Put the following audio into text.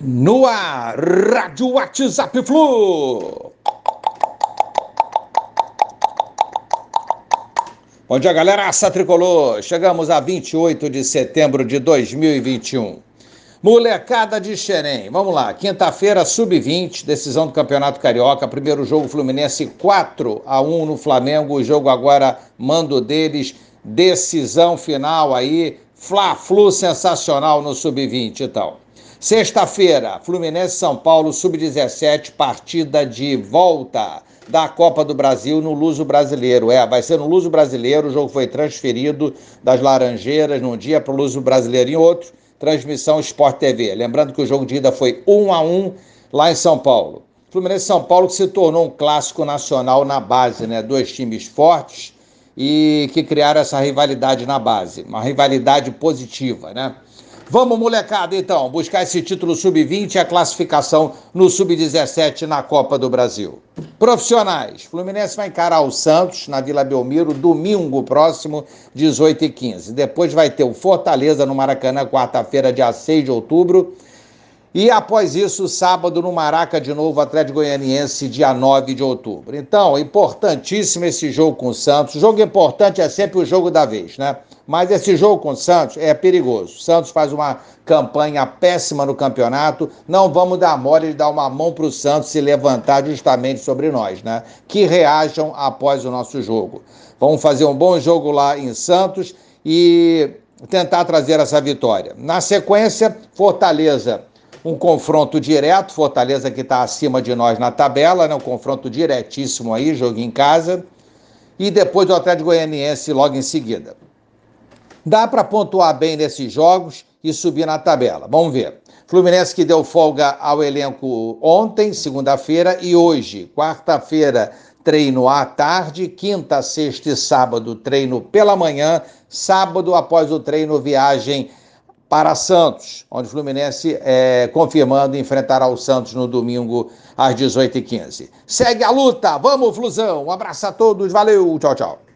No ar, Rádio WhatsApp Flu. Bom dia, galera. Aça Tricolor. Chegamos a 28 de setembro de 2021. Molecada de Xerém. Vamos lá. Quinta-feira, sub-20, decisão do Campeonato Carioca. Primeiro jogo Fluminense 4 a 1 no Flamengo. O jogo agora mando deles. Decisão final aí. Fla-Flu sensacional no sub-20 e tal. Sexta-feira, Fluminense São Paulo, sub-17, partida de volta da Copa do Brasil no Luso Brasileiro. É, vai ser no Luso Brasileiro, o jogo foi transferido das Laranjeiras num dia para o Luso Brasileiro em outro. Transmissão Sport TV. Lembrando que o jogo de ida foi 1 a 1 lá em São Paulo. Fluminense São Paulo que se tornou um clássico nacional na base, né? Dois times fortes e que criaram essa rivalidade na base, uma rivalidade positiva, né? Vamos, molecada, então, buscar esse título sub-20 e a classificação no sub-17 na Copa do Brasil. Profissionais. Fluminense vai encarar o Santos na Vila Belmiro domingo próximo, 18 e 15. Depois vai ter o Fortaleza no Maracanã, quarta-feira, dia 6 de outubro. E após isso, sábado no Maraca de novo, Atlético Goianiense, dia 9 de outubro. Então, importantíssimo esse jogo com o Santos. O jogo importante é sempre o jogo da vez, né? Mas esse jogo com o Santos é perigoso. O Santos faz uma campanha péssima no campeonato. Não vamos dar mole de dar uma mão para o Santos se levantar justamente sobre nós, né? Que reajam após o nosso jogo. Vamos fazer um bom jogo lá em Santos e tentar trazer essa vitória. Na sequência, Fortaleza um confronto direto, Fortaleza que está acima de nós na tabela, né? um confronto diretíssimo aí, jogo em casa, e depois o Atlético Goianiense logo em seguida. Dá para pontuar bem nesses jogos e subir na tabela. Vamos ver. Fluminense que deu folga ao elenco ontem, segunda-feira, e hoje, quarta-feira, treino à tarde, quinta, sexta e sábado, treino pela manhã, sábado, após o treino, viagem para Santos, onde o Fluminense é, confirmando enfrentará o Santos no domingo às 18h15. Segue a luta, vamos, Flusão! Um abraço a todos, valeu, tchau, tchau.